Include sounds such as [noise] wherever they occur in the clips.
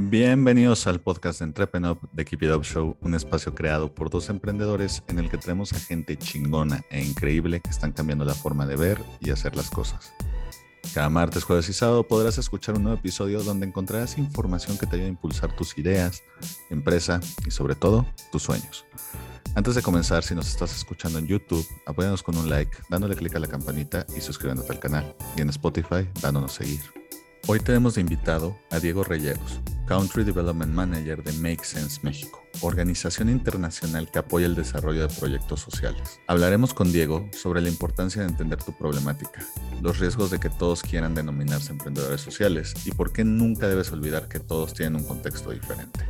Bienvenidos al podcast de Entrepreneur de Keep It Up Show, un espacio creado por dos emprendedores en el que tenemos a gente chingona e increíble que están cambiando la forma de ver y hacer las cosas. Cada martes, jueves y sábado podrás escuchar un nuevo episodio donde encontrarás información que te ayude a impulsar tus ideas, empresa y sobre todo tus sueños. Antes de comenzar, si nos estás escuchando en YouTube, apóyanos con un like, dándole clic a la campanita y suscribiéndote al canal. Y en Spotify, dándonos seguir. Hoy tenemos de invitado a Diego Reyeros, Country Development Manager de Make Sense México, organización internacional que apoya el desarrollo de proyectos sociales. Hablaremos con Diego sobre la importancia de entender tu problemática, los riesgos de que todos quieran denominarse emprendedores sociales y por qué nunca debes olvidar que todos tienen un contexto diferente.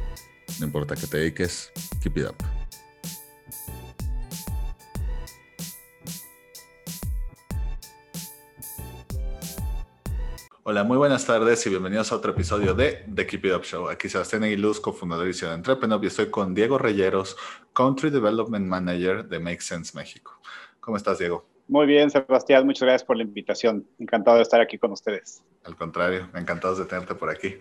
No importa que te dediques, keep it up. Hola, muy buenas tardes y bienvenidos a otro episodio de The Keep It Up Show. Aquí Sebastián Aguiluz, cofundador y CEO de Entrepreneur, y estoy con Diego Reyeros, Country Development Manager de Make Sense México. ¿Cómo estás, Diego? Muy bien, Sebastián, muchas gracias por la invitación. Encantado de estar aquí con ustedes. Al contrario, encantados de tenerte por aquí.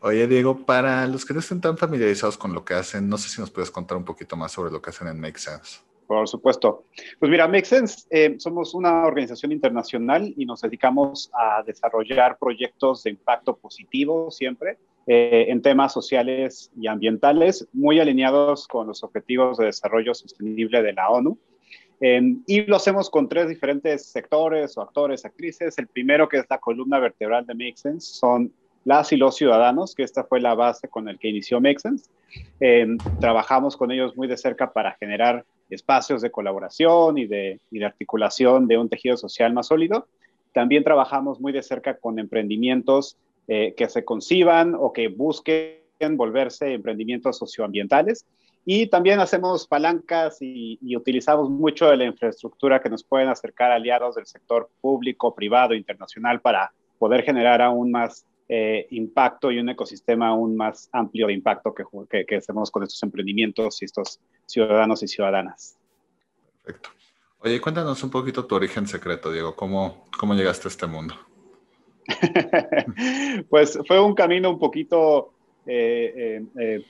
Oye, Diego, para los que no estén tan familiarizados con lo que hacen, no sé si nos puedes contar un poquito más sobre lo que hacen en Make Sense. Por supuesto. Pues mira, Make Sense, eh, somos una organización internacional y nos dedicamos a desarrollar proyectos de impacto positivo siempre eh, en temas sociales y ambientales, muy alineados con los objetivos de desarrollo sostenible de la ONU. Em, y lo hacemos con tres diferentes sectores o actores, actrices. El primero, que es la columna vertebral de Make Sense, son las y los ciudadanos, que esta fue la base con el que inició Make Sense. Em, trabajamos con ellos muy de cerca para generar espacios de colaboración y de, articulación de un tejido social más sólido. También trabajamos muy de cerca con emprendimientos eh, que se conciban o que busquen volverse emprendimientos socioambientales. Y también hacemos palancas y, y, utilizamos mucho de la infraestructura que nos pueden acercar aliados del sector público, privado, internacional para poder generar aún más eh, impacto y un ecosistema aún más amplio de impacto que, que, hacemos con estos emprendimientos y estos ciudadanos y ciudadanas. Perfecto. Oye, cuéntanos un poquito tu origen secreto, Diego. ¿Cómo, cómo llegaste a este mundo? [laughs] pues fue un camino un poquito eh, eh,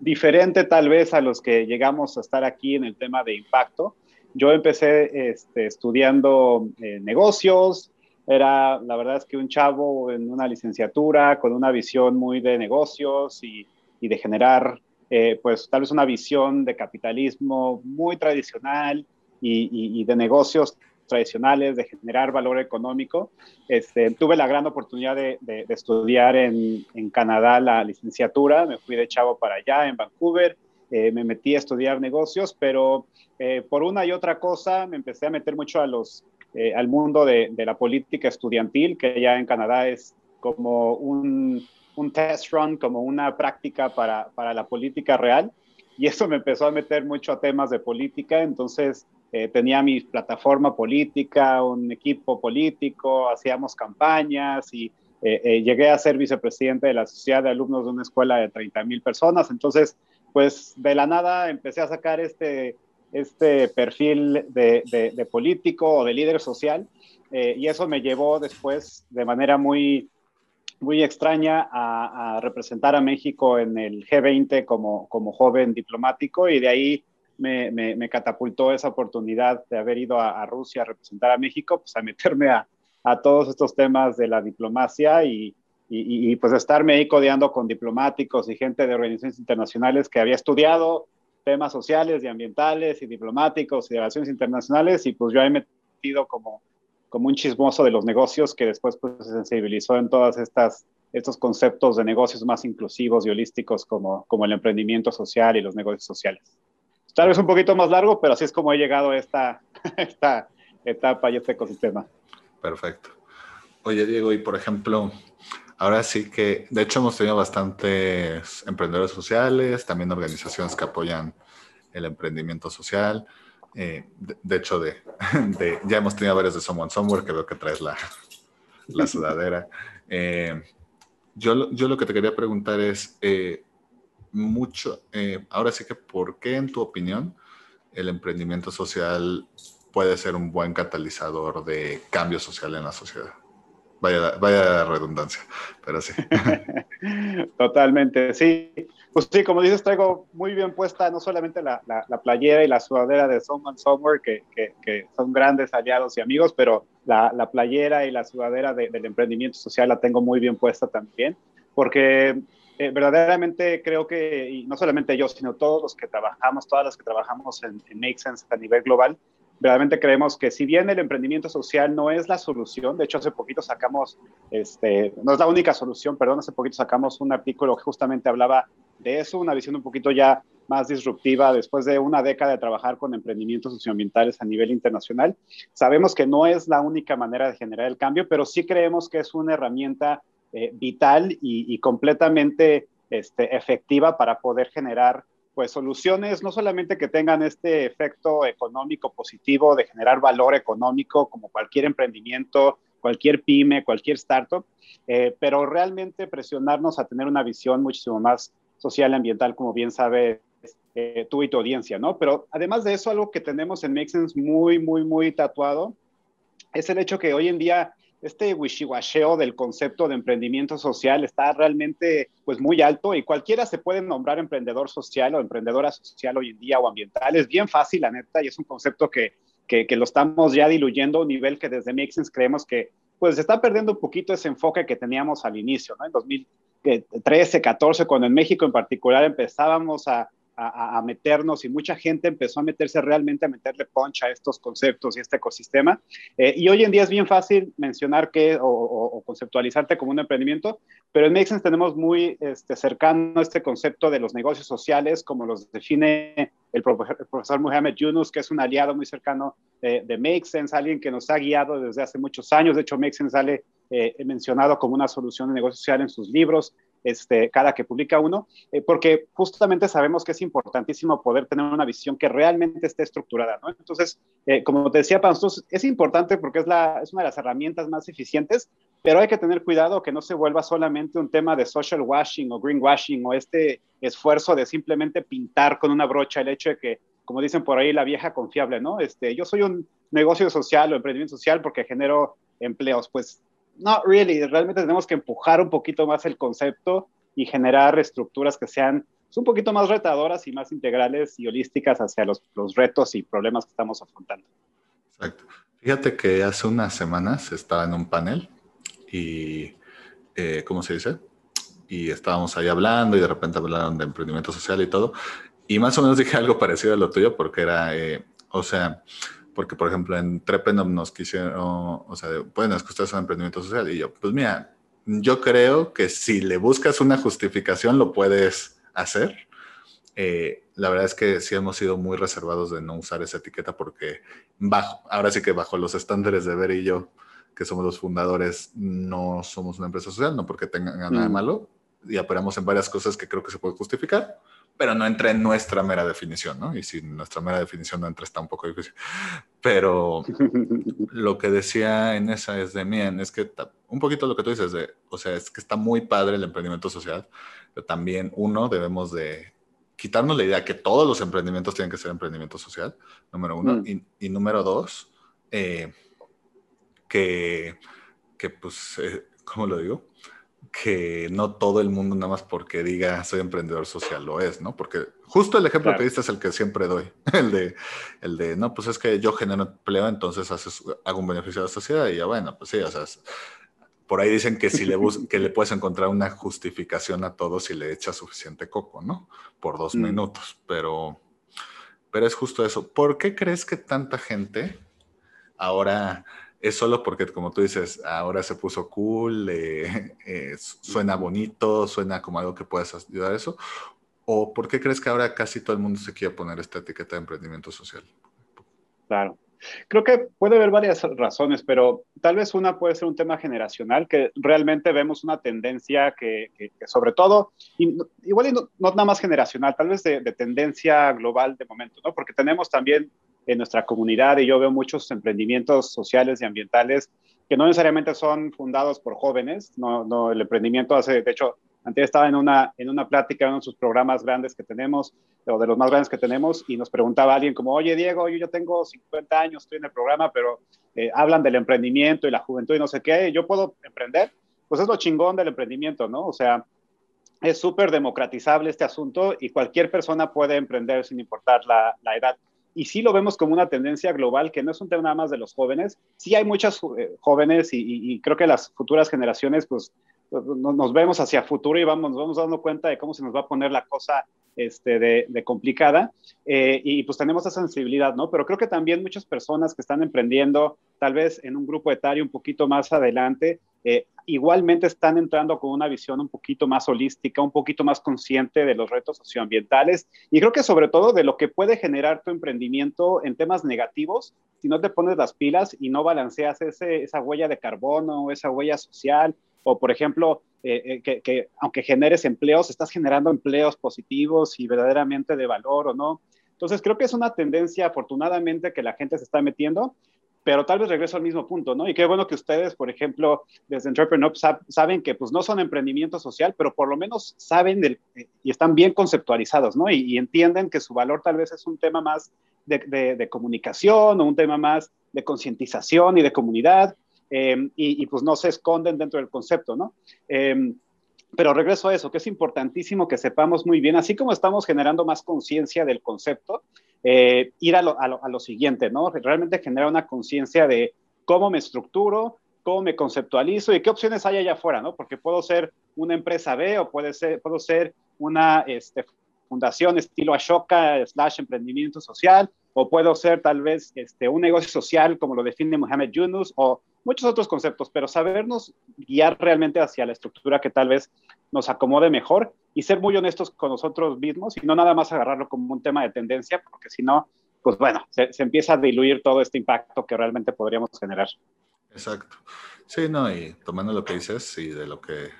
diferente tal vez a los que llegamos a estar aquí en el tema de impacto. Yo empecé este, estudiando negocios, era, la verdad es que un chavo en una licenciatura con una visión muy de negocios y, y de generar, eh, pues tal vez una visión de capitalismo muy tradicional y, y, de negocios tradicionales, de generar valor económico. Este, tuve la gran oportunidad de, de, estudiar en, en, Canadá la licenciatura, me fui de chavo para allá, en Vancouver, eh, me metí a estudiar negocios, pero eh, por una y otra cosa me empecé a meter mucho a los eh, al mundo de, la política estudiantil, que ya en Canadá es como un, test run, como una práctica para, para, la política real. Y eso me empezó a meter mucho a temas de política, entonces eh, tenía mi plataforma política, un equipo político, hacíamos campañas y eh, llegué a ser vicepresidente de la Sociedad de Alumnos de una escuela de 30 mil personas. Entonces, pues de la nada empecé a sacar este, este perfil de, político o de líder social eh, y eso me llevó después de manera muy, muy extraña a, representar a México en el G20 como, como joven diplomático y de ahí me, catapultó esa oportunidad de haber ido a, Rusia a representar a México, pues a meterme a, todos estos temas de la diplomacia y, y, y, pues estarme ahí codeando con diplomáticos y gente de organizaciones internacionales que había estudiado temas sociales y ambientales y diplomáticos y de relaciones internacionales y pues yo he metido como, como un chismoso de los negocios que después pues, se sensibilizó en todas estas estos conceptos de negocios más inclusivos y holísticos como, como el emprendimiento social y los negocios sociales. Tal vez un poquito más largo, pero así es como he llegado a esta, [laughs] esta etapa y este ecosistema. Perfecto. Oye, Diego, y por ejemplo, Ahora sí que, de hecho, hemos tenido bastantes emprendedores sociales, también organizaciones que apoyan el emprendimiento social. Eh, de, hecho, [laughs] de, ya hemos tenido varios de Someone Somewhere, que veo que traes la, [laughs] la sudadera. Eh, yo, yo lo que te quería preguntar es, eh, mucho, ahora sí que, ¿por qué en tu opinión el emprendimiento social puede ser un buen catalizador de cambio social en la sociedad? Vaya, vaya redundancia, pero sí. [laughs] Totalmente, sí. Pues sí, como dices, traigo muy bien puesta no solamente la, la, playera y la sudadera de Someone Somewhere, que, que, son grandes aliados y amigos, pero la, la playera y la sudadera del emprendimiento social la tengo muy bien puesta también, porque eh, verdaderamente creo que, y no solamente yo, sino todos los que trabajamos, todas las que trabajamos en, en Make Sense a nivel global, verdaderamente creemos que si bien el emprendimiento social no es la solución, de hecho hace poquito sacamos, este, no es la única solución, perdón, hace poquito sacamos un artículo que justamente hablaba de eso, una visión un poquito ya más disruptiva después de una década de trabajar con emprendimientos socioambientales a nivel internacional. Sabemos que no es la única manera de generar el cambio, pero sí creemos que es una herramienta eh, vital y, completamente este, efectiva para poder generar pues soluciones no solamente que tengan este efecto económico positivo de generar valor económico como cualquier emprendimiento, cualquier pyme, cualquier startup, eh, pero realmente presionarnos a tener una visión muchísimo más social y ambiental, como bien sabes eh, tú y tu audiencia, ¿no? Pero además de eso, algo que tenemos en Make Sense muy, muy, muy tatuado es el hecho que hoy en día este wishiwasheo del concepto de emprendimiento social está realmente pues muy alto y cualquiera se puede nombrar emprendedor social o emprendedora social hoy en día o ambiental. Es bien fácil, la neta, y es un concepto que, que, lo estamos ya diluyendo a un nivel que desde Mixins creemos que pues está perdiendo un poquito ese enfoque que teníamos al inicio, ¿no? En 2013, 14, cuando en México en particular empezábamos a, a, meternos y mucha gente empezó a meterse realmente a meterle punch a estos conceptos y este ecosistema. Eh, y hoy en día es bien fácil mencionar que o, conceptualizarte como un emprendimiento, pero en Make tenemos muy este, cercano este concepto de los negocios sociales, como los define el profesor, Mohamed Yunus, que es un aliado muy cercano de, de Make Sense, alguien que nos ha guiado desde hace muchos años. De hecho, Make Sense sale eh, mencionado como una solución de negocio social en sus libros este, cada que publica uno, eh, porque justamente sabemos que es importantísimo poder tener una visión que realmente esté estructurada. Entonces, eh, como te decía, para es importante porque es, la, es una de las herramientas más eficientes, pero hay que tener cuidado que no se vuelva solamente un tema de social washing o green washing o este esfuerzo de simplemente pintar con una brocha el hecho de que, como dicen por ahí, la vieja confiable, ¿no? Este, yo soy un negocio social o emprendimiento social porque genero empleos, pues no, really, realmente tenemos que empujar un poquito más el concepto y generar estructuras que sean pues, un poquito más retadoras y más integrales y holísticas hacia los, los retos y problemas que estamos afrontando. Exacto. Fíjate que hace unas semanas estaba en un panel y, eh, ¿cómo se dice? Y estábamos ahí hablando y de repente hablaron de emprendimiento social y todo. Y más o menos dije algo parecido a lo tuyo porque era, eh, o sea, porque por ejemplo en Trepenum nos quisieron, o sea, pueden escuchar su emprendimiento social y yo, pues mira, yo creo que si le buscas una justificación lo puedes hacer. Eh, la verdad es que sí hemos sido muy reservados de no usar esa etiqueta porque bajo, ahora sí que bajo los estándares de Ver y yo, que somos los fundadores, no somos una empresa social, no porque tengan nada de mm. malo, y operamos en varias cosas que creo que se puede justificar, pero no entra en nuestra mera definición, ¿no? Y si nuestra mera definición no entra, está un poco difícil. Pero [laughs] lo que decía en esa es de Mien, es que un poquito lo que tú dices, de, o sea, es que está muy padre el emprendimiento social, pero también uno debemos de quitarnos la idea que todos los emprendimientos tienen que ser emprendimiento social, número uno, mm. y, número dos, eh, que, que pues, eh, ¿cómo lo digo? Que no todo el mundo nada más porque diga soy emprendedor social lo es, ¿no? Porque justo el ejemplo que diste es el que siempre doy, [laughs] el de, el de, no, pues es que yo genero empleo, entonces haces, hago un beneficio a la sociedad y ya bueno, pues sí, o sea, por ahí dicen que si le que le puedes encontrar una justificación a todo si le echas suficiente coco, ¿no? Por dos mm. minutos, pero, pero es justo eso. ¿Por qué crees que tanta gente ahora es solo porque, como tú dices, ahora se puso cool, eh, [laughs] eh, suena bonito, suena como algo que puedes ayudar a eso. ¿O por qué crees que ahora casi todo el mundo se quiere poner esta etiqueta de emprendimiento social? Claro. Creo que puede haber varias razones, pero tal vez una puede ser un tema generacional, que realmente vemos una tendencia que, sobre todo, igual no, no, nada más generacional, tal vez de, de, tendencia global de momento, ¿no? Porque tenemos también en nuestra comunidad y yo veo muchos emprendimientos sociales y ambientales que no necesariamente son fundados por jóvenes, no, no el emprendimiento hace, de hecho, Antes estaba en una, en una plática en uno de sus programas grandes que tenemos, o de los más grandes que tenemos, y nos preguntaba alguien como, oye Diego, yo, yo tengo 50 años, estoy en el programa, pero eh, hablan del emprendimiento y la juventud y no sé qué, ¿yo puedo emprender? Pues es lo chingón del emprendimiento, ¿no? O sea, es súper democratizable este asunto y cualquier persona puede emprender sin importar la, la edad y sí lo vemos como una tendencia global que no es un tema nada más de los jóvenes. Sí hay muchas eh, jóvenes y, creo que las futuras generaciones pues nos vemos hacia futuro y vamos, nos vamos dando cuenta de cómo se nos va a poner la cosa este, de, complicada. Eh, y pues tenemos esa sensibilidad, ¿no? Pero creo que también muchas personas que están emprendiendo, tal vez en un grupo etario un poquito más adelante, eh, igualmente están entrando con una visión un poquito más holística, un poquito más consciente de los retos socioambientales y creo que sobre todo de lo que puede generar tu emprendimiento en temas negativos si no te pones las pilas y no balanceas ese, esa huella de carbono, esa huella social o por ejemplo, eh, eh, que, aunque generes empleos, estás generando empleos positivos y verdaderamente de valor o no. Entonces, creo que es una tendencia, afortunadamente, que la gente se está metiendo, pero tal vez regreso al mismo punto, ¿no? Y qué bueno que ustedes, por ejemplo, desde Entrepreneur saben que pues no son emprendimiento social, pero por lo menos saben del, eh, y están bien conceptualizados, ¿no? Y, entienden que su valor tal vez es un tema más de, de comunicación o un tema más de concientización y de comunidad Em, y, pues no se esconden dentro del concepto, ¿no? Em, pero regreso a eso, que es importantísimo que sepamos muy bien, así como estamos generando más conciencia del concepto, eh, ir a lo, a, lo, a lo, siguiente, ¿no? Realmente generar una conciencia de cómo me estructuro, cómo me conceptualizo y qué opciones hay allá afuera, ¿no? Porque puedo ser una empresa B o puede ser, puedo ser una este, fundación estilo Ashoka slash emprendimiento social o puedo ser tal vez este, un negocio social como lo define Mohamed Yunus o muchos otros conceptos, pero sabernos guiar realmente hacia la estructura que tal vez nos acomode mejor y ser muy honestos con nosotros mismos y no nada más agarrarlo como un tema de tendencia, porque si no, pues bueno, se, empieza a diluir todo este impacto que realmente podríamos generar. Exacto. Sí, no, y tomando lo que dices y de lo que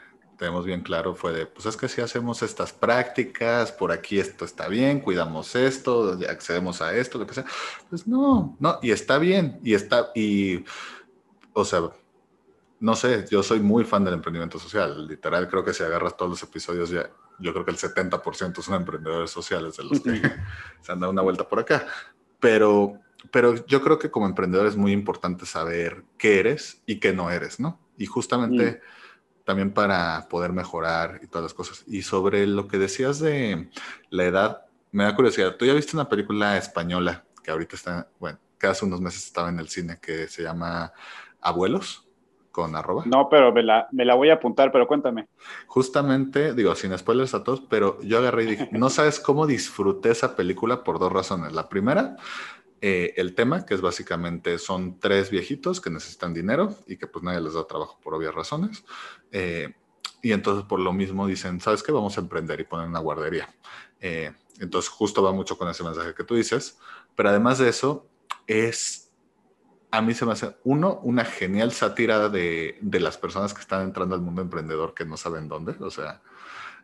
tenemos bien claro fue de, pues es que si hacemos estas prácticas, por aquí esto está bien, cuidamos esto, accedemos a esto, lo que sea. Pues no, no, y está bien, y está, y o sea, no sé, yo soy muy fan del emprendimiento social. Literal, creo que si agarras todos los episodios, ya, yo creo que el 70% son emprendedores sociales de los que [laughs] se han dado una vuelta por acá. Pero, pero yo creo que como emprendedor es muy importante saber qué eres y qué no eres, ¿no? Y justamente mm. también para poder mejorar y todas las cosas. Y sobre lo que decías de la edad, me da curiosidad. ¿Tú ya viste una película española que ahorita está, bueno, que hace unos meses estaba en el cine que se llama abuelos con arroba. No, pero me la, me la, voy a apuntar, pero cuéntame. Justamente, digo, sin spoilers a todos, pero yo agarré y dije, [laughs] no sabes cómo disfruté esa película por dos razones. La primera, eh, el tema, que es básicamente son tres viejitos que necesitan dinero y que pues nadie les da trabajo por obvias razones. Eh, y entonces por lo mismo dicen, ¿sabes qué? Vamos a emprender y poner una guardería. Eh, entonces justo va mucho con ese mensaje que tú dices. Pero además de eso, es a mí se me hace, uno, una genial sátira de, de, las personas que están entrando al mundo emprendedor que no saben dónde. O sea,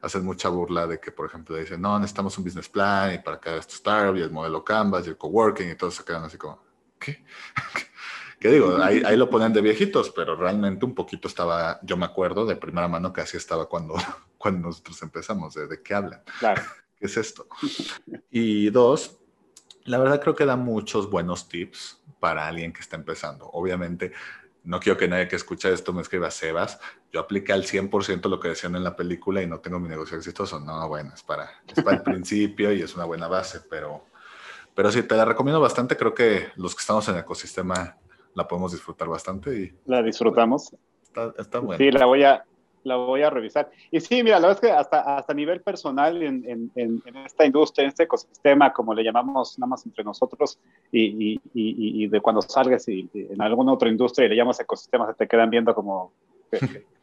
hacen mucha burla de que, por ejemplo, dicen, no, necesitamos un business plan y para cada startup y el modelo Canvas y el coworking y todos se quedan así como, ¿qué? [laughs] ¿Qué digo? Ahí, ahí, lo ponen de viejitos, pero realmente un poquito estaba, yo me acuerdo de primera mano que así estaba cuando, [laughs] cuando nosotros empezamos, de, de qué hablan. Claro. ¿Qué es esto? Y dos, la verdad creo que da muchos buenos tips para alguien que está empezando. Obviamente, no quiero que nadie que escuche esto me escriba Sebas. Yo apliqué al 100% lo que decían en la película y no tengo mi negocio exitoso. No, bueno, es para, es para el [laughs] principio y es una buena base, pero, pero sí, te la recomiendo bastante. Creo que los que estamos en el ecosistema la podemos disfrutar bastante. Y, la disfrutamos. Está, está bueno. Sí, la voy a, la voy a revisar. Y sí, mira, la verdad es que hasta, hasta a nivel personal en, en, en, esta industria, en este ecosistema, como le llamamos nada más entre nosotros, y, y, y, de cuando salgas y, en alguna otra industria y le llamas ecosistema, se te quedan viendo como,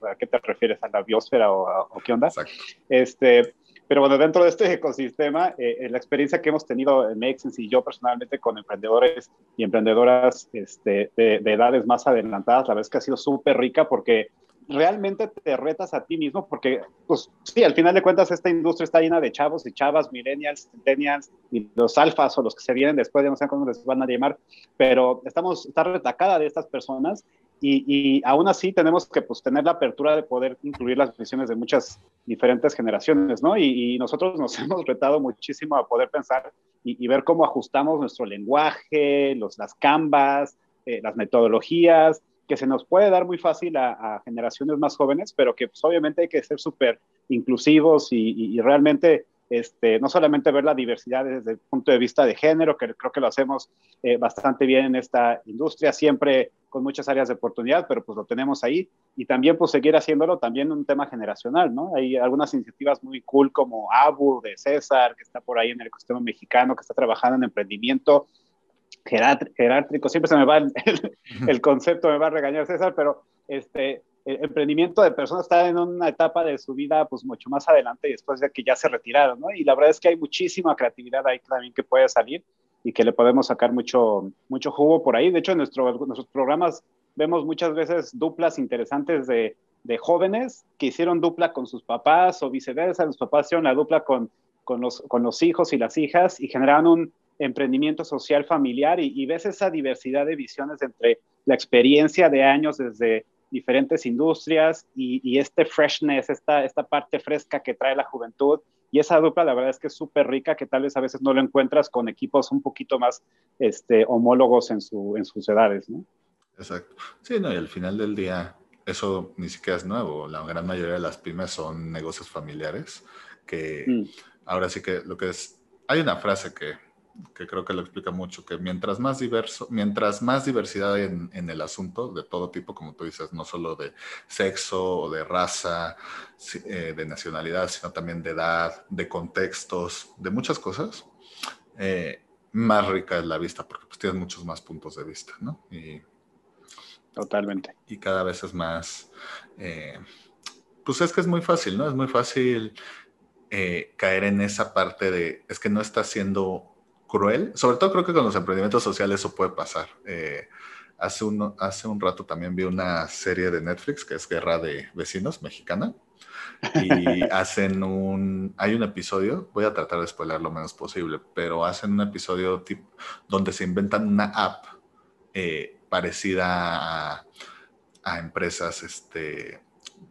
¿a qué te refieres? ¿A la biosfera o, o qué onda? Exacto. Este, pero bueno, dentro de este ecosistema, eh, la experiencia que hemos tenido en Maxens y yo personalmente con emprendedores y emprendedoras este, de, de, edades más adelantadas, la verdad es que ha sido súper rica porque realmente te retas a ti mismo porque, pues sí, al final de cuentas esta industria está llena de chavos y chavas, millennials, centennials y los alfas o los que se vienen después, ya no sé cómo les van a llamar, pero estamos, está retacada de estas personas y, aún así tenemos que pues, tener la apertura de poder incluir las visiones de muchas diferentes generaciones, ¿no? Y, nosotros nos [laughs] hemos retado muchísimo a poder pensar y, ver cómo ajustamos nuestro lenguaje, los, las canvas, eh, las metodologías, que se nos puede dar muy fácil a, generaciones más jóvenes, pero que pues, obviamente hay que ser súper inclusivos y, realmente este, no solamente ver la diversidad desde el punto de vista de género, que creo que lo hacemos eh, bastante bien en esta industria, siempre con muchas áreas de oportunidad, pero pues lo tenemos ahí, y también pues seguir haciéndolo también un tema generacional, ¿no? Hay algunas iniciativas muy cool como ABU de César, que está por ahí en el ecosistema mexicano, que está trabajando en emprendimiento jerártrico, siempre se me va [laughs] el, concepto, me va a regañar César, pero este, el emprendimiento de personas está en una etapa de su vida pues mucho más adelante y después de que ya se retiraron, ¿no? Y la verdad es que hay muchísima creatividad ahí también que puede salir y que le podemos sacar mucho, mucho jugo por ahí. De hecho, en nuestro, nuestros programas vemos muchas veces duplas interesantes de, de, jóvenes que hicieron dupla con sus papás o viceversa, los papás hicieron la dupla con, con, los, con los hijos y las hijas y generaron un emprendimiento social familiar y, y ves esa diversidad de visiones entre la experiencia de años desde diferentes industrias y, este freshness, esta, esta parte fresca que trae la juventud. Y esa dupla, la verdad es que es súper rica, que tal vez a veces no lo encuentras con equipos un poquito más este, homólogos en, su, en sus edades, ¿no? Exacto. Sí, no, y al final del día, eso ni siquiera es nuevo. La gran mayoría de las pymes son negocios familiares, que mm. ahora sí que lo que es, hay una frase que que creo que lo explica mucho, que mientras más diverso, mientras más diversidad hay en, el asunto, de todo tipo, como tú dices, no solo de sexo o de raza, eh, de nacionalidad, sino también de edad, de contextos, de muchas cosas, eh, más rica es la vista, porque pues tienes muchos más puntos de vista, ¿no? Y, Totalmente. Y cada vez es más, eh, pues es que es muy fácil, ¿no? Es muy fácil caer en esa parte de, es que no está siendo cruel. Sobre todo creo que con los emprendimientos sociales eso puede pasar. Eh, hace, un, hace un rato también vi una serie de Netflix que es Guerra de Vecinos mexicana. Y [laughs] hacen un, hay un episodio, voy a tratar de spoiler lo menos posible, pero hacen un episodio tipo, donde se inventan una app eh, parecida a, a, empresas, este,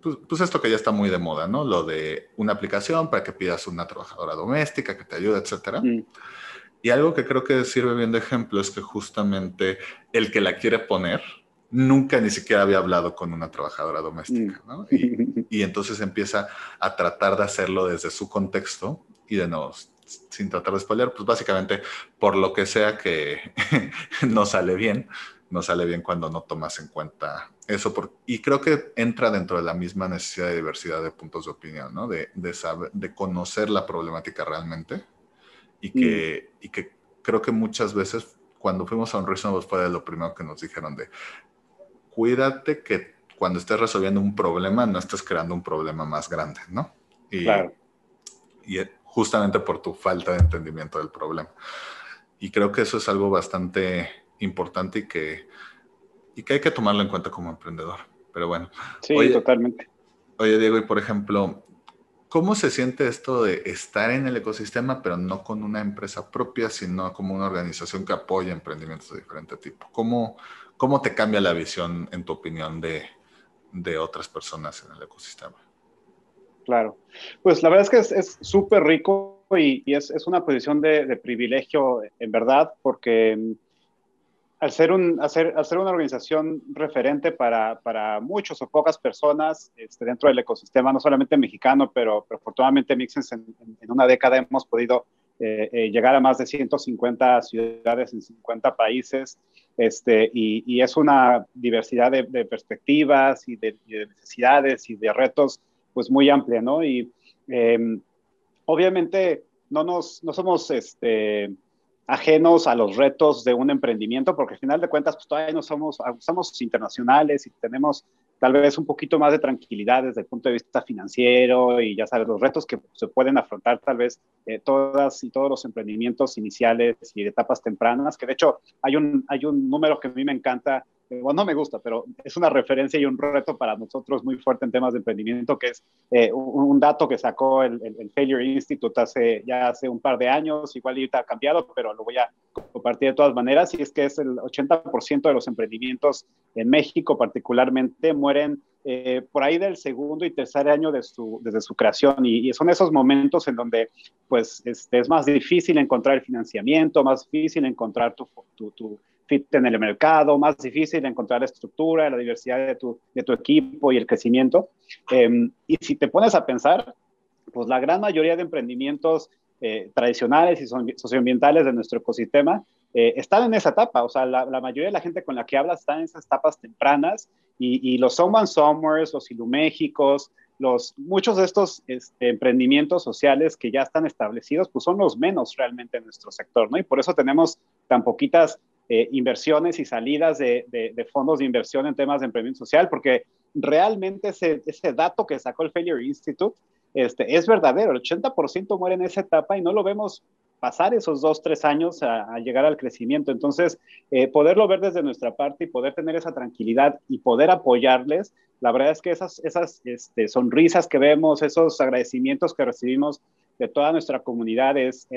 pues, pues, esto que ya está muy de moda, ¿no? Lo de una aplicación para que pidas una trabajadora doméstica que te ayude, etcétera. Mm. Y algo que creo que sirve bien de ejemplo es que justamente el que la quiere poner nunca ni siquiera había hablado con una trabajadora doméstica, mm. ¿no? Y, entonces empieza a tratar de hacerlo desde su contexto y de nuevo, sin tratar de spoiler, pues básicamente por lo que sea que [laughs] no sale bien, no sale bien cuando no tomas en cuenta eso. y creo que entra dentro de la misma necesidad de diversidad de puntos de opinión, ¿no? De, de, saber, de conocer la problemática realmente y que, y que creo que muchas veces cuando fuimos a un Reasonable fue de lo primero que nos dijeron de cuídate que cuando estés resolviendo un problema no estés creando un problema más grande, ¿no? Y, claro. y justamente por tu falta de entendimiento del problema. Y creo que eso es algo bastante importante y que, y que hay que tomarlo en cuenta como emprendedor. Pero bueno. Sí, totalmente. Oye, Diego, y por ejemplo, ¿Cómo se siente esto de estar en el ecosistema, pero no con una empresa propia, sino como una organización que apoya emprendimientos de diferente tipo? ¿Cómo, cómo te cambia la visión, en tu opinión, de, de otras personas en el ecosistema? Claro, pues la verdad es que es súper rico y, y es, es, una posición de, de, privilegio, en verdad, porque al ser, un, hacer, hacer una organización referente para, para muchos o pocas personas este, dentro del ecosistema, no solamente mexicano, pero, pero afortunadamente Mixens en, en, una década hemos podido eh, eh, llegar a más de 150 ciudades en 50 países, este, y, y es una diversidad de, de perspectivas y de, y de, necesidades y de retos pues muy amplia, ¿no? Y eh, obviamente no, nos, no somos... Este, ajenos a los retos de un emprendimiento, porque al final de cuentas, pues todavía no somos, somos internacionales y tenemos tal vez un poquito más de tranquilidad desde el punto de vista financiero y ya sabes, los retos que se pueden afrontar tal vez eh, todas y todos los emprendimientos iniciales y de etapas tempranas, que de hecho hay un, hay un número que a mí me encanta bueno, no me gusta, pero es una referencia y un reto para nosotros muy fuerte en temas de emprendimiento, que es eh, un, dato que sacó el, el, Failure Institute hace, ya hace un par de años, igual ahorita ha cambiado, pero lo voy a compartir de todas maneras, y es que es el 80% de los emprendimientos en México particularmente mueren eh, por ahí del segundo y tercer año de su, desde su creación y, y son esos momentos en donde pues este, es más difícil encontrar el financiamiento, más difícil encontrar tu, tu, tu fit en el mercado, más difícil encontrar la estructura, la diversidad de tu, de tu equipo y el crecimiento. Eh, y si te pones a pensar, pues la gran mayoría de emprendimientos eh, tradicionales y socioambientales de nuestro ecosistema eh, están en esa etapa. O sea, la, la, mayoría de la gente con la que hablas está en esas etapas tempranas y, y los Someone Somewheres, los Iluméxicos, los, muchos de estos este, emprendimientos sociales que ya están establecidos, pues son los menos realmente en nuestro sector, ¿no? Y por eso tenemos tan poquitas eh, inversiones y salidas de, fondos de inversión en temas de emprendimiento social, porque realmente ese, dato que sacó el Failure Institute este, es verdadero, el 80% muere en esa etapa y no lo vemos pasar esos dos, tres años a, llegar al crecimiento. Entonces, eh, poderlo ver desde nuestra parte y poder tener esa tranquilidad y poder apoyarles, la verdad es que esas, esas este, sonrisas que vemos, esos agradecimientos que recibimos de toda nuestra comunidad es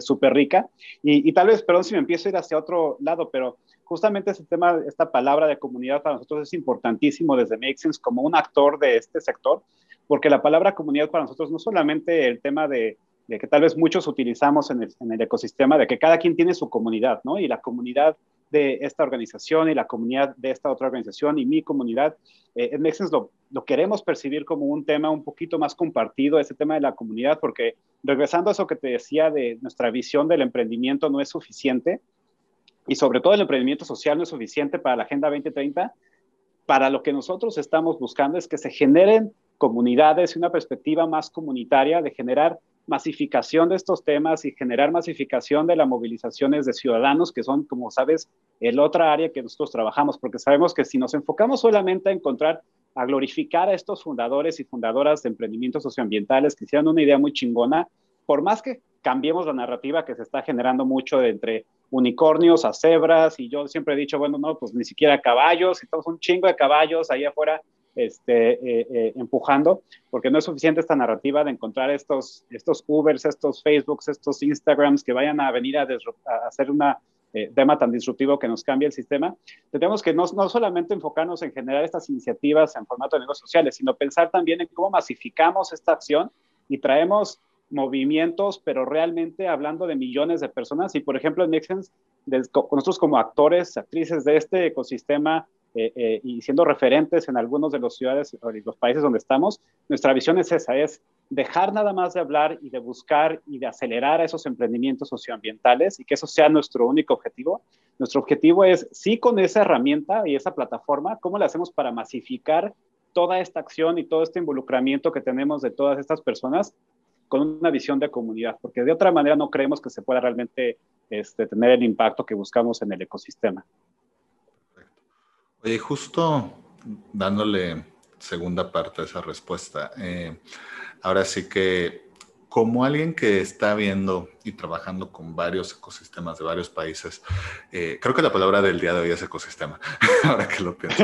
súper eh, rica. Y, y, tal vez, perdón si me empiezo a ir hacia otro lado, pero justamente ese tema, esta palabra de comunidad para nosotros es importantísimo desde Make Sense como un actor de este sector, porque la palabra comunidad para nosotros no solamente el tema de de que tal vez muchos utilizamos en el, en el, ecosistema, de que cada quien tiene su comunidad, ¿no? Y la comunidad de esta organización y la comunidad de esta otra organización y mi comunidad, eh, en Nexens lo, lo, queremos percibir como un tema un poquito más compartido, ese tema de la comunidad, porque regresando a eso que te decía de nuestra visión del emprendimiento no es suficiente, y sobre todo el emprendimiento social no es suficiente para la Agenda 2030, para lo que nosotros estamos buscando es que se generen comunidades y una perspectiva más comunitaria de generar masificación de estos temas y generar masificación de las movilizaciones de ciudadanos, que son, como sabes, el otra área que nosotros trabajamos, porque sabemos que si nos enfocamos solamente a encontrar, a glorificar a estos fundadores y fundadoras de emprendimientos socioambientales que hicieron una idea muy chingona, por más que cambiemos la narrativa que se está generando mucho de entre unicornios a cebras, y yo siempre he dicho, bueno, no, pues ni siquiera caballos, estamos un chingo de caballos ahí afuera este, eh, eh, empujando, porque no es suficiente esta narrativa de encontrar estos, estos Ubers, estos Facebooks, estos Instagrams que vayan a venir a, hacer un eh, tema tan disruptivo que nos cambie el sistema. Tenemos que no, no, solamente enfocarnos en generar estas iniciativas en formato de negocios sociales, sino pensar también en cómo masificamos esta acción y traemos movimientos, pero realmente hablando de millones de personas. Y por ejemplo, en Nexens, nosotros como actores, actrices de este ecosistema, eh, eh, y siendo referentes en algunos de las ciudades y los países donde estamos, nuestra visión es esa, es dejar nada más de hablar y de buscar y de acelerar esos emprendimientos socioambientales y que eso sea nuestro único objetivo. Nuestro objetivo es, sí, con esa herramienta y esa plataforma, ¿cómo le hacemos para masificar toda esta acción y todo este involucramiento que tenemos de todas estas personas con una visión de comunidad? Porque de otra manera no creemos que se pueda realmente este, tener el impacto que buscamos en el ecosistema. Oye, justo dándole segunda parte a esa respuesta, eh, ahora sí que como alguien que está viendo y trabajando con varios ecosistemas de varios países, eh, creo que la palabra del día de hoy es ecosistema, [laughs] ahora que lo pienso.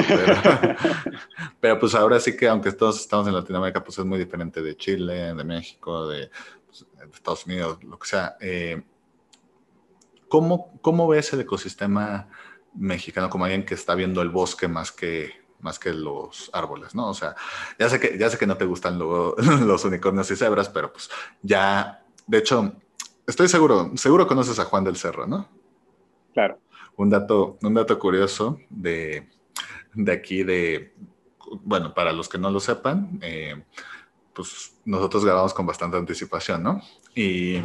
[laughs] Pero, pues ahora sí que aunque todos estamos en Latinoamérica, pues es muy diferente de Chile, de México, de, pues, Estados Unidos, lo que sea. Eh, ¿cómo, ¿Cómo ves el ecosistema? Mexicano como alguien que está viendo el bosque más que, más que los árboles, ¿no? O sea, ya sé que, ya sé que no te gustan lo, [laughs] los unicornios y cebras, pero pues ya, de hecho, estoy seguro, seguro conoces a Juan del Cerro, ¿no? Claro. Un dato, un dato curioso de, de aquí, de, bueno, para los que no lo sepan, eh, pues nosotros grabamos con bastante anticipación, ¿no? Y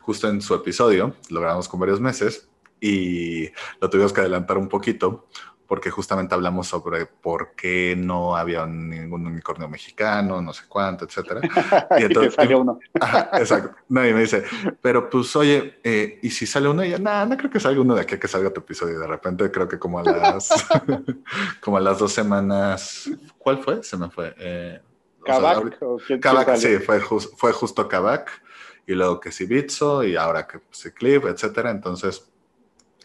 justo en su episodio, lo grabamos con varios meses, y lo tuvimos que adelantar un poquito porque justamente hablamos sobre por qué no había ningún unicornio mexicano, no sé cuánto, etcétera. [laughs] Y entonces salió uno. [laughs] Ajá, exacto. Nadie me dice, pero pues oye, eh, ¿y si sale uno? Y yo, nada, no creo que salga uno de aquí que salga tu episodio. De repente creo que como a las, [laughs] como a las dos semanas, ¿cuál fue? Se me fue. Eh, o sea, sí, fue, just, fue justo Kavak, y luego que Sibitzo, y ahora que pues, Cliff, etcétera. Entonces,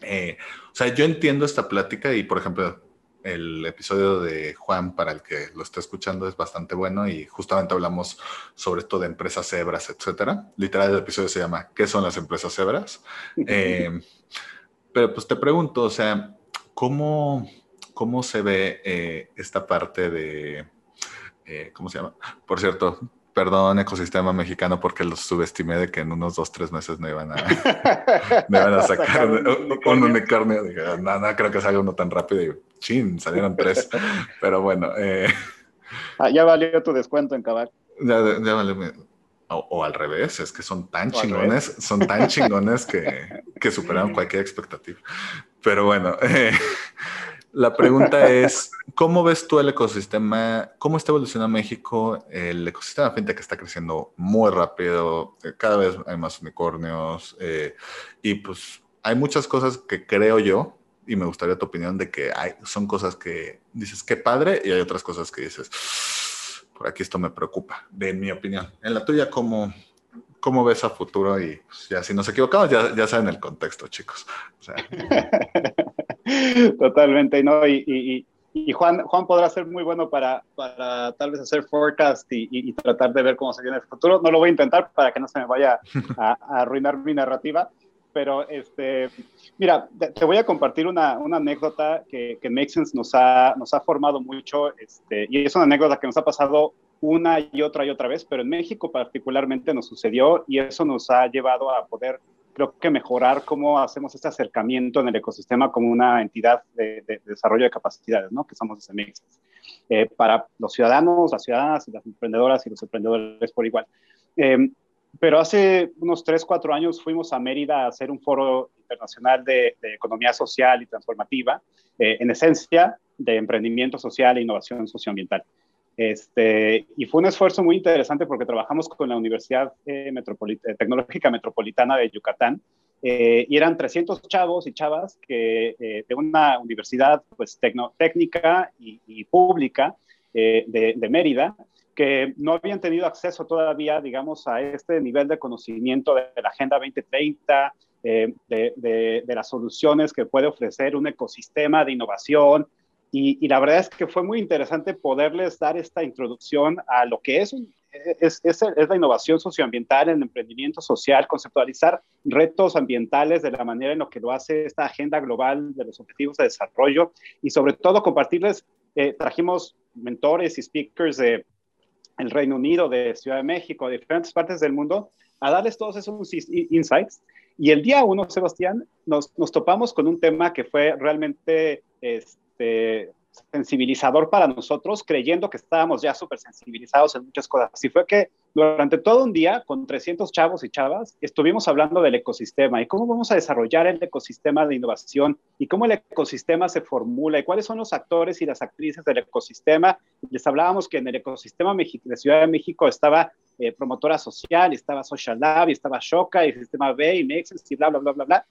eh, o sea, yo entiendo esta plática y, por ejemplo, el episodio de Juan, para el que lo esté escuchando, es bastante bueno y justamente hablamos sobre esto de empresas cebras, etcétera. Literal, el episodio se llama ¿Qué son las empresas cebras? [laughs] Eh, pero pues te pregunto, o sea, ¿cómo, cómo se ve eh, esta parte de, eh, ¿cómo se llama? Por cierto, perdón, ecosistema mexicano, porque los subestimé de que en unos dos, tres meses me iban a, [laughs] me iban a sacar un, unicornio. Dije, no, no creo que salga uno tan rápido. Y chin, salieron tres. [laughs] Pero bueno. Eh, ah, ya valió tu descuento en Cabal. Ya, ya valió. O, al revés, es que son tan chingones, son tan chingones que, que superaron [laughs] cualquier expectativa. Pero bueno, eh, la pregunta es, ¿cómo ves tú el ecosistema? ¿Cómo está evolucionando México? El ecosistema fintech está creciendo muy rápido, eh, cada vez hay más unicornios eh, y pues hay muchas cosas que creo yo, y me gustaría tu opinión de que hay, son cosas que dices, qué padre, y hay otras cosas que dices, por aquí esto me preocupa, de mi opinión. En la tuya, ¿cómo, cómo ves a futuro? Y pues, ya si nos equivocamos, ya, ya saben el contexto, chicos. O sea. [laughs] [laughs] Totalmente, ¿no? Y, Juan, Juan podrá ser muy bueno para, para tal vez hacer forecast y, tratar de ver cómo se viene el futuro. No lo voy a intentar para que no se me vaya a, arruinar mi narrativa, pero este, mira, te voy a compartir una, una anécdota que, que Make nos ha, nos ha formado mucho este, y es una anécdota que nos ha pasado una y otra y otra vez, pero en México particularmente nos sucedió y eso nos ha llevado a poder creo que mejorar cómo hacemos este acercamiento en el ecosistema como una entidad de, desarrollo de capacidades, ¿no? Que somos SMX. Eh, para los ciudadanos, las ciudadanas y las emprendedoras y los emprendedores por igual. Eh, pero hace unos 3, 4 años fuimos a Mérida a hacer un foro internacional de, economía social y transformativa, eh, en esencia de emprendimiento social e innovación socioambiental. Este, y fue un esfuerzo muy interesante porque trabajamos con la Universidad eh, Tecnológica Metropolitana de Yucatán eh, y eran 300 chavos y chavas que, eh, de una universidad pues, técnica y, pública de, de, Mérida que no habían tenido acceso todavía, digamos, a este nivel de conocimiento de, la Agenda 2030, de, de, de, las soluciones que puede ofrecer un ecosistema de innovación, y, la verdad es que fue muy interesante poderles dar esta introducción a lo que es, es, es, la innovación socioambiental, el emprendimiento social, conceptualizar retos ambientales de la manera en lo que lo hace esta agenda global de los objetivos de desarrollo y sobre todo compartirles, eh, trajimos mentores y speakers de el Reino Unido, de Ciudad de México, de diferentes partes del mundo, a darles todos esos insights. Y el día uno, Sebastián, nos, nos topamos con un tema que fue realmente... Este, este, sensibilizador para nosotros, creyendo que estábamos ya súper sensibilizados en muchas cosas. Así fue que durante todo un día, con 300 chavos y chavas, estuvimos hablando del ecosistema y cómo vamos a desarrollar el ecosistema de innovación y cómo el ecosistema se formula y cuáles son los actores y las actrices del ecosistema. Les hablábamos que en el ecosistema de Ciudad de México estaba eh, Promotora Social, estaba Social Lab, y estaba Shoca, y Sistema B, y Nexus, y bla, bla, bla, bla, bla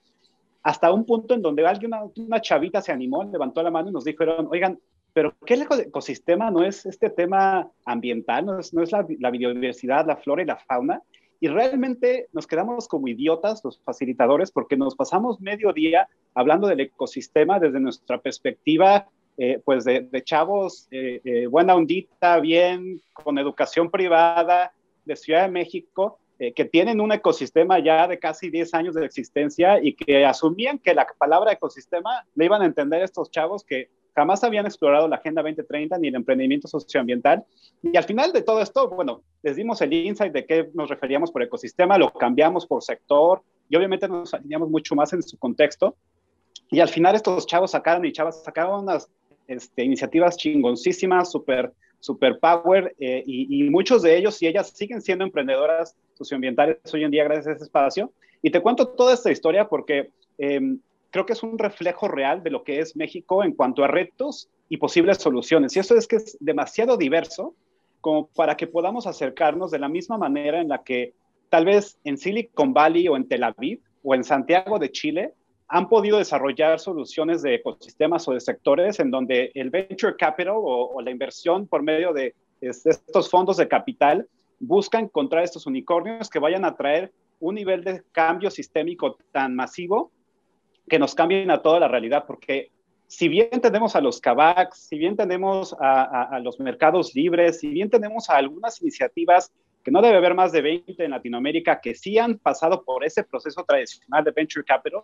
hasta un punto en donde alguien, una, chavita se animó, levantó la mano y nos dijeron, oigan, pero ¿qué ecosistema no es este tema ambiental, no es, no es la, biodiversidad, la flora y la fauna? Y realmente nos quedamos como idiotas los facilitadores porque nos pasamos medio día hablando del ecosistema desde nuestra perspectiva, eh, pues de, chavos, eh, eh, buena ondita, bien, con educación privada de Ciudad de México, eh, que tienen un ecosistema ya de casi 10 años de existencia y que asumían que la palabra ecosistema le iban a entender estos chavos que jamás habían explorado la Agenda 2030 ni el emprendimiento socioambiental. Y al final de todo esto, bueno, les dimos el insight de qué nos referíamos por ecosistema, lo cambiamos por sector y obviamente nos alineamos mucho más en su contexto. Y al final estos chavos sacaron y chavas sacaron unas este, iniciativas chingoncísimas, súper super power eh, y, muchos de ellos y ellas siguen siendo emprendedoras socioambientales hoy en día gracias a ese espacio. Y te cuento toda esta historia porque em, creo que es un reflejo real de lo que es México en cuanto a retos y posibles soluciones. Y eso es que es demasiado diverso como para que podamos acercarnos de la misma manera en la que tal vez en Silicon Valley o en Tel Aviv o en Santiago de Chile han podido desarrollar soluciones de ecosistemas o de sectores en donde el venture capital o, la inversión por medio de estos fondos de capital busca encontrar estos unicornios que vayan a traer un nivel de cambio sistémico tan masivo que nos cambien a toda la realidad, porque si bien tenemos a los CAVACs, si bien tenemos a, los mercados libres, si bien tenemos a algunas iniciativas que no debe haber más de 20 en Latinoamérica que sí han pasado por ese proceso tradicional de venture capital,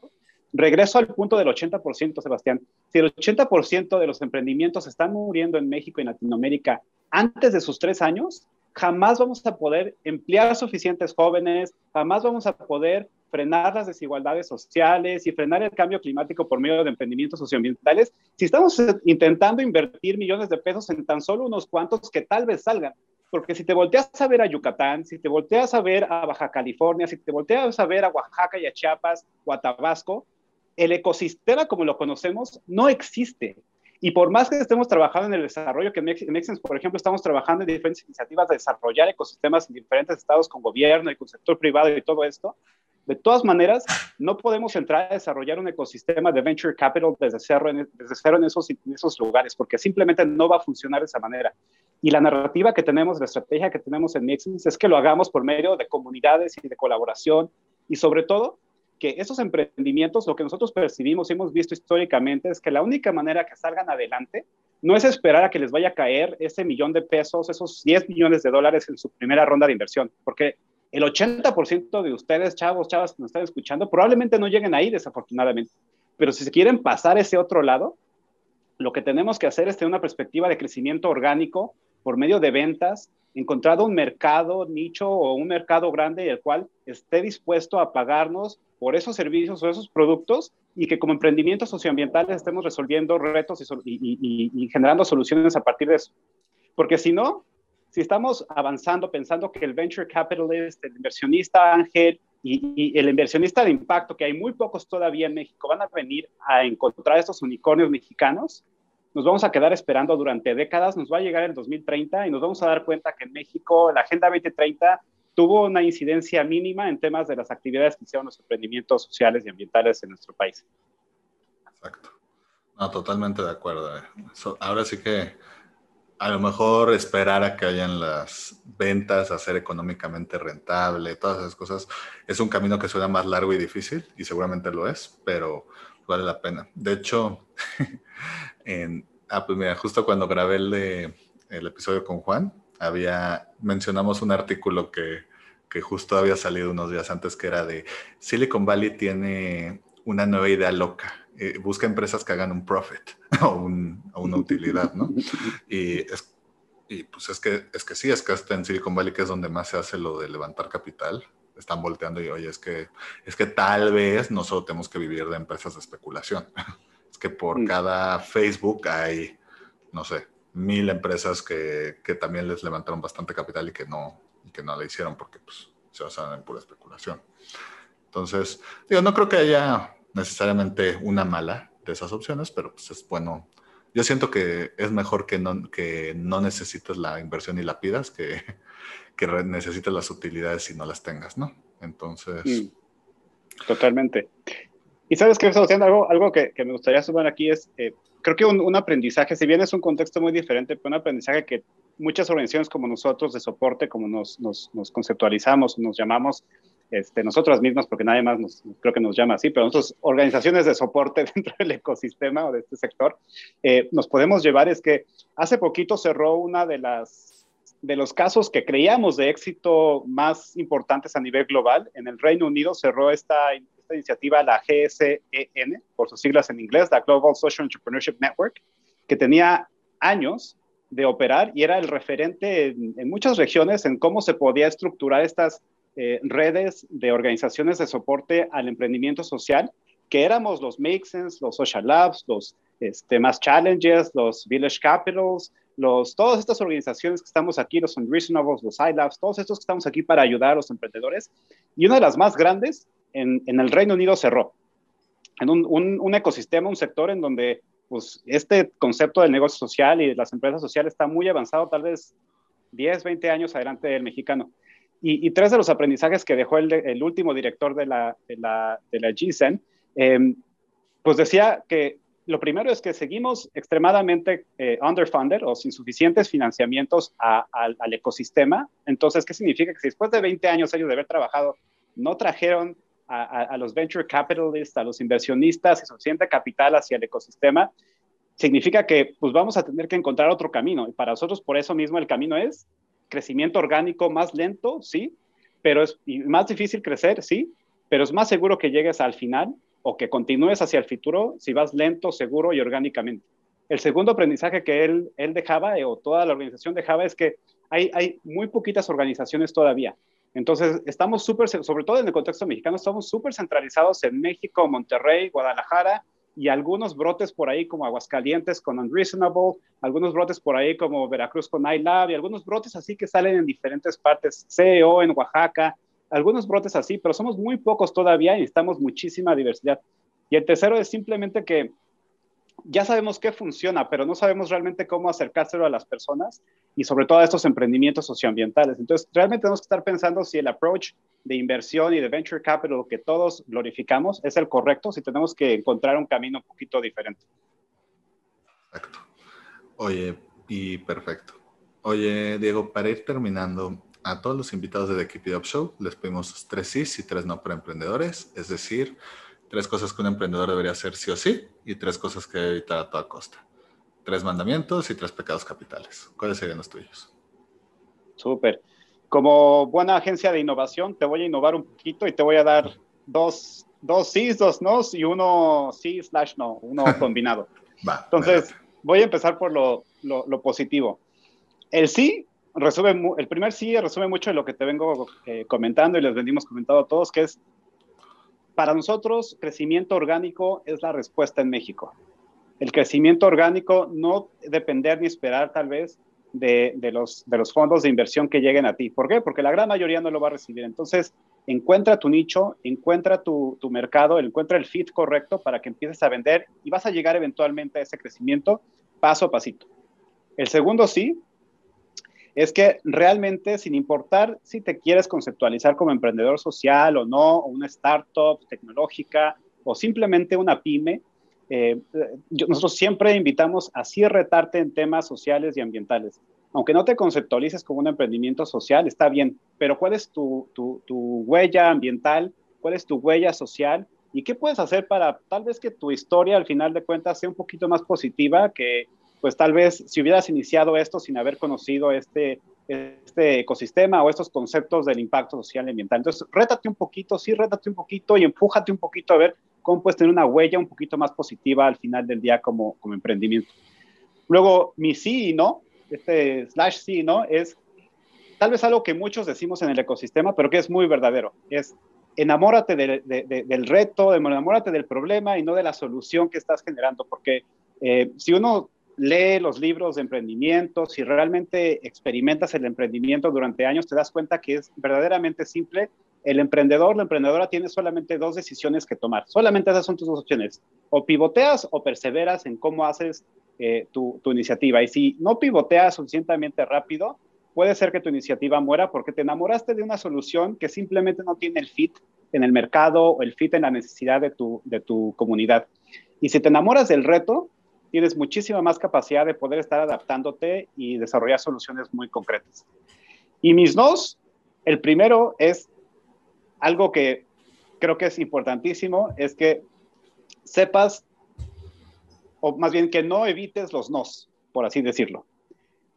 regreso al punto del 80%, Sebastián. Si el 80% de los emprendimientos están muriendo en México y Latinoamérica antes de sus tres años, jamás vamos a poder emplear suficientes jóvenes, jamás vamos a poder frenar las desigualdades sociales y frenar el cambio climático por medio de emprendimientos socioambientales si estamos intentando invertir millones de pesos en tan solo unos cuantos que tal vez salgan. Porque si te volteas a ver a Yucatán, si te volteas a ver a Baja California, si te volteas a ver a Oaxaca y a Chiapas o a Tabasco, el ecosistema como lo conocemos no existe. Y por más que estemos trabajando en el desarrollo, que en Nexens, por ejemplo, estamos trabajando en diferentes iniciativas de desarrollar ecosistemas en diferentes estados con gobierno y con sector privado y todo esto, de todas maneras, no podemos entrar a desarrollar un ecosistema de venture capital desde cero en, desde cero en, esos, esos lugares, porque simplemente no va a funcionar de esa manera. Y la narrativa que tenemos, la estrategia que tenemos en Nexens es que lo hagamos por medio de comunidades y de colaboración y sobre todo que esos emprendimientos, lo que nosotros percibimos y hemos visto históricamente es que la única manera que salgan adelante no es esperar a que les vaya a caer ese millón de pesos, esos 10 millones de dólares en su primera ronda de inversión, porque el 80% de ustedes, chavos, chavas que nos están escuchando, probablemente no lleguen ahí, desafortunadamente. Pero si se quieren pasar ese otro lado, lo que tenemos que hacer es tener una perspectiva de crecimiento orgánico por medio de ventas, encontrado un mercado nicho o un mercado grande el cual esté dispuesto a pagarnos por esos servicios o esos productos y que como emprendimientos socioambientales estemos resolviendo retos y, generando soluciones a partir de eso. Porque si no, si estamos avanzando pensando que el venture capitalist, el inversionista ángel y, el inversionista de impacto, que hay muy pocos todavía en México, van a venir a encontrar estos unicornios mexicanos, nos vamos a quedar esperando durante décadas, nos va a llegar el 2030 y nos vamos a dar cuenta que en México la Agenda 2030 tuvo una incidencia mínima en temas de las actividades que hicieron los emprendimientos sociales y ambientales en nuestro país. Exacto. No, totalmente de acuerdo. Eh. ahora sí que a lo mejor esperar a que hayan las ventas, hacer económicamente rentable, todas esas cosas, es un camino que suena más largo y difícil, y seguramente lo es, pero vale la pena. De hecho, [laughs] en, ah, pues mira, justo cuando grabé el, de, el episodio con Juan, había, mencionamos un artículo que, que justo había salido unos días antes, que era de Silicon Valley tiene una nueva idea loca. Eh, busca empresas que hagan un profit [laughs] o, un, una utilidad, ¿no? Y, es, y pues es que, es que sí, es que hasta en Silicon Valley, que es donde más se hace lo de levantar capital, están volteando y, oye, es que, es que tal vez no solo tenemos que vivir de empresas de especulación. [laughs] Es que por mm. cada Facebook hay, no sé, mil empresas que, que, también les levantaron bastante capital y que no, y que no le hicieron porque pues, se basan en pura especulación. Entonces, digo, no creo que haya necesariamente una mala de esas opciones, pero pues es bueno. Yo siento que es mejor que no, que no necesites la inversión y la pidas que, [laughs] que necesites las utilidades y no las tengas, ¿no? Entonces... Mm, totalmente. Y sabes que, algo, algo que, que, me gustaría sumar aquí es, eh, creo que un, aprendizaje, si bien es un contexto muy diferente, pero un aprendizaje que muchas organizaciones como nosotros de soporte, como nos, nos, nos conceptualizamos, nos llamamos, este, nosotras mismas, porque nadie más nos, creo que nos llama así, pero nosotros, organizaciones de soporte [laughs] dentro del ecosistema o de este sector, eh, nos podemos llevar es que hace poquito cerró una de las de los casos que creíamos de éxito más importantes a nivel global. En el Reino Unido cerró esta iniciativa, la GSEN, por sus siglas en inglés, la Global Social Entrepreneurship Network, que tenía años de operar y era el referente en, muchas regiones en cómo se podía estructurar estas eh, redes de organizaciones de soporte al emprendimiento social, que éramos los Make Sense, los Social Labs, los este, Mass Challenges, los Village Capitals, los, todas estas organizaciones que estamos aquí, los Unreasonables, los iLabs, todos estos que estamos aquí para ayudar a los emprendedores. Y una de las más grandes en, el Reino Unido cerró. En un, ecosistema, un sector en donde pues, este concepto del negocio social y de las empresas sociales está muy avanzado, tal vez 10, 20 años adelante del mexicano. Y, tres de los aprendizajes que dejó el, último director de la, de la, de la GSEN, em, pues decía que lo primero es que seguimos extremadamente eh, underfunded o sin suficientes financiamientos al ecosistema. Entonces, ¿qué significa? Que si después de 20 años ellos de haber trabajado no trajeron a, los venture capitalists, a los inversionistas y suficiente capital hacia el ecosistema, significa que pues vamos a tener que encontrar otro camino. Y para nosotros, por eso mismo, el camino es crecimiento orgánico más lento, sí, pero es más difícil crecer, sí, pero es más seguro que llegues al final o que continúes hacia el futuro si vas lento, seguro y orgánicamente. El segundo aprendizaje que él, él dejaba, eh, o toda la organización dejaba, es que hay, hay muy poquitas organizaciones todavía. Entonces, estamos súper, sobre todo en el contexto mexicano, estamos súper centralizados en México, Monterrey, Guadalajara, y algunos brotes por ahí como Aguascalientes con Unreasonable, algunos brotes por ahí como Veracruz con iLab y algunos brotes así que salen en diferentes partes, CEO en Oaxaca, algunos brotes así, pero somos muy pocos todavía y necesitamos muchísima diversidad. Y el tercero es simplemente que ya sabemos qué funciona, pero no sabemos realmente cómo acercárselo a las personas y sobre todo a estos emprendimientos socioambientales. Entonces, realmente tenemos que estar pensando si el approach de inversión y de venture capital que todos glorificamos es el correcto, si tenemos que encontrar un camino un poquito diferente. Exacto. Oye, y perfecto. Oye, Diego, para ir terminando, a todos los invitados de The Keep It Up Show les pedimos tres sí y tres no para emprendedores, es decir, tres cosas que un emprendedor debería hacer sí o sí y tres cosas que debe evitar a toda costa. Tres mandamientos y tres pecados capitales. ¿Cuáles serían los tuyos? Súper. Como buena agencia de innovación, te voy a innovar un poquito y te voy a dar dos, dos sí, dos no y uno sí slash no, uno [laughs] combinado. Va, Entonces, voy a empezar por lo, lo, positivo. El sí resume, el primer sí resume mucho de lo que te vengo eh, comentando y les venimos comentando a todos, que es para nosotros, crecimiento orgánico es la respuesta en México. El crecimiento orgánico no depender ni esperar tal vez de, los, fondos de inversión que lleguen a ti. ¿Por qué? Porque la gran mayoría no lo va a recibir. Entonces, encuentra tu nicho, encuentra tu, tu mercado, encuentra el fit correcto para que empieces a vender y vas a llegar eventualmente a ese crecimiento paso a pasito. El segundo sí es que realmente, sin importar si te quieres conceptualizar como emprendedor social o no, o una startup tecnológica o simplemente una pyme, eh, nosotros siempre invitamos a sí retarte en temas sociales y ambientales. Aunque no te conceptualices como un emprendimiento social, está bien, pero ¿cuál es tu, tu, tu huella ambiental? ¿Cuál es tu huella social? ¿Y qué puedes hacer para tal vez que tu historia al final de cuentas sea un poquito más positiva que pues tal vez si hubieras iniciado esto sin haber conocido este, este ecosistema o estos conceptos del impacto social y ambiental. Entonces, rétate un poquito, sí, rétate un poquito y empújate un poquito a ver cómo puedes tener una huella un poquito más positiva al final del día como, como emprendimiento. Luego, mi sí y no, este slash sí y no, es tal vez algo que muchos decimos en el ecosistema, pero que es muy verdadero. Es enamórate del reto, enamórate del problema y no de la solución que estás generando, porque eh, si uno lee los libros de emprendimiento, si realmente experimentas el emprendimiento durante años, te das cuenta que es verdaderamente simple. El emprendedor, la emprendedora tiene solamente dos decisiones que tomar. Solamente esas son tus dos opciones. O pivoteas o perseveras en cómo haces eh, tu, iniciativa. Y si no pivoteas suficientemente rápido, puede ser que tu iniciativa muera porque te enamoraste de una solución que simplemente no tiene el fit en el mercado o el fit en la necesidad de tu comunidad. Y si te enamoras del reto, tienes muchísima más capacidad de poder estar adaptándote y desarrollar soluciones muy concretas. Y mis dos, el primero es algo que creo que es importantísimo, es que sepas, o más bien que no evites los nos, por así decirlo.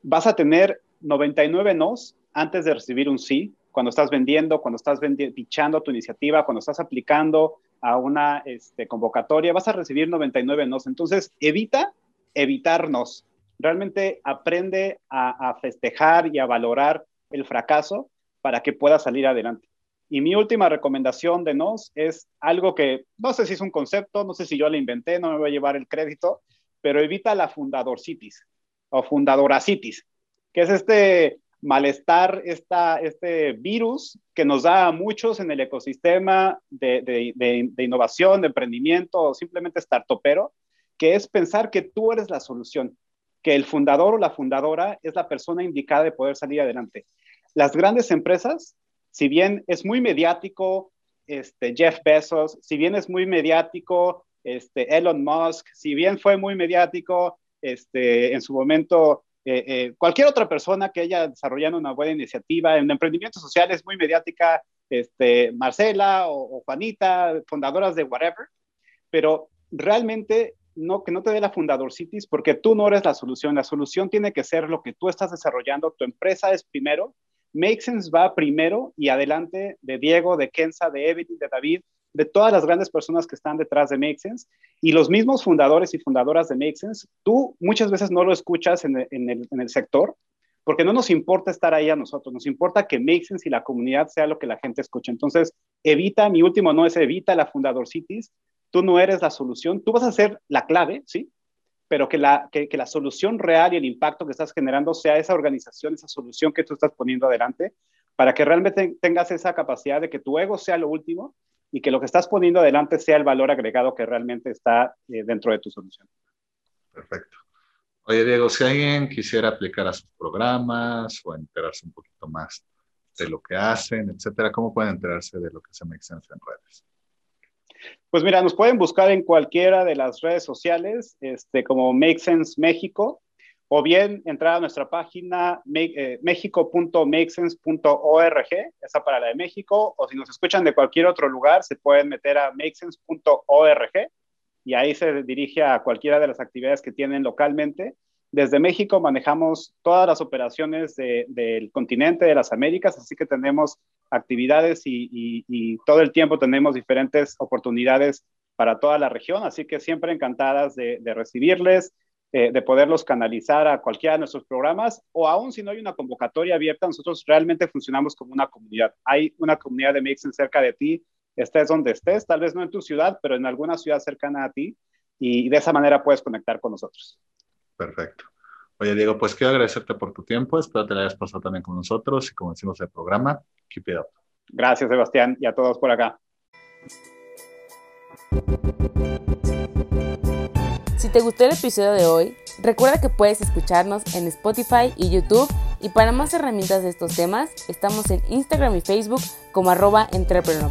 Vas a tener 99 nos antes de recibir un sí, cuando estás vendiendo, cuando estás pichando tu iniciativa, cuando estás aplicando, a una este, convocatoria, vas a recibir 99 nos. Entonces, evita evitarnos. Realmente aprende a, festejar y a valorar el fracaso para que pueda salir adelante. Y mi última recomendación de nos es algo que no sé si es un concepto, no sé si yo lo inventé, no me voy a llevar el crédito, pero evita la fundadorcitis o fundadoracitis, que es este malestar, esta, este virus que nos da a muchos en el ecosistema de, de, innovación, de emprendimiento o simplemente startupero, que es pensar que tú eres la solución, que el fundador o la fundadora es la persona indicada de poder salir adelante. Las grandes empresas, si bien es muy mediático, este, Jeff Bezos, si bien es muy mediático, este, Elon Musk, si bien fue muy mediático, este, en su momento eh, eh, cualquier otra persona que haya desarrollado una buena iniciativa en emprendimiento social es muy mediática, este, Marcela o, Juanita, fundadoras de whatever, pero realmente no, que no te dé la fundadorcitis porque tú no eres la solución. La solución tiene que ser lo que tú estás desarrollando. Tu empresa es primero. Make Sense va primero y adelante de Diego, de Kenza, de Evelyn, de David, de todas las grandes personas que están detrás de Make Sense. Y los mismos fundadores y fundadoras de Make Sense, tú muchas veces no lo escuchas en el, en el sector porque no nos importa estar ahí a nosotros, nos importa que Make Sense y la comunidad sea lo que la gente escuche. Entonces, evita, mi último no es evita la fundador cities, tú no eres la solución, tú vas a ser la clave, ¿sí? Pero que la, que, la solución real y el impacto que estás generando sea esa organización, esa solución que tú estás poniendo adelante, para que realmente tengas esa capacidad de que tu ego sea lo último y que lo que estás poniendo adelante sea el valor agregado que realmente está eh, dentro de tu solución. Perfecto. Oye, Diego, si alguien quisiera aplicar a sus programas o enterarse un poquito más de lo que hacen, etcétera, ¿cómo pueden enterarse de lo que se me en redes? Pues mira, nos pueden buscar en cualquiera de las redes sociales, este, como Make Sense México, o bien entrar a nuestra página eh, mexico.makesense.org, esa para la de México, o si nos escuchan de cualquier otro lugar, se pueden meter a makesense.org y ahí se dirige a cualquiera de las actividades que tienen localmente. Desde México manejamos todas las operaciones del continente, de las Américas, así que tenemos actividades y, todo el tiempo tenemos diferentes oportunidades para toda la región, así que siempre encantadas de, recibirles, eh, de poderlos canalizar a cualquiera de nuestros programas, o aún si no hay una convocatoria abierta, nosotros realmente funcionamos como una comunidad. Hay una comunidad de Mixen cerca de ti, estés donde estés, tal vez no en tu ciudad, pero en alguna ciudad cercana a ti, y de esa manera puedes conectar con nosotros. Perfecto. Oye, Diego, pues quiero agradecerte por tu tiempo. Espero que te la hayas pasado también con nosotros y como decimos el programa, keep it up. Gracias, Sebastián, y a todos por acá. Si te gustó el episodio de hoy, recuerda que puedes escucharnos en Spotify y YouTube y para más herramientas de estos temas, estamos en Instagram y Facebook como arroba entrepreneur.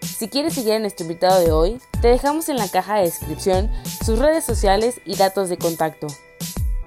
Si quieres seguir a nuestro invitado de hoy, te dejamos en la caja de descripción sus redes sociales y datos de contacto.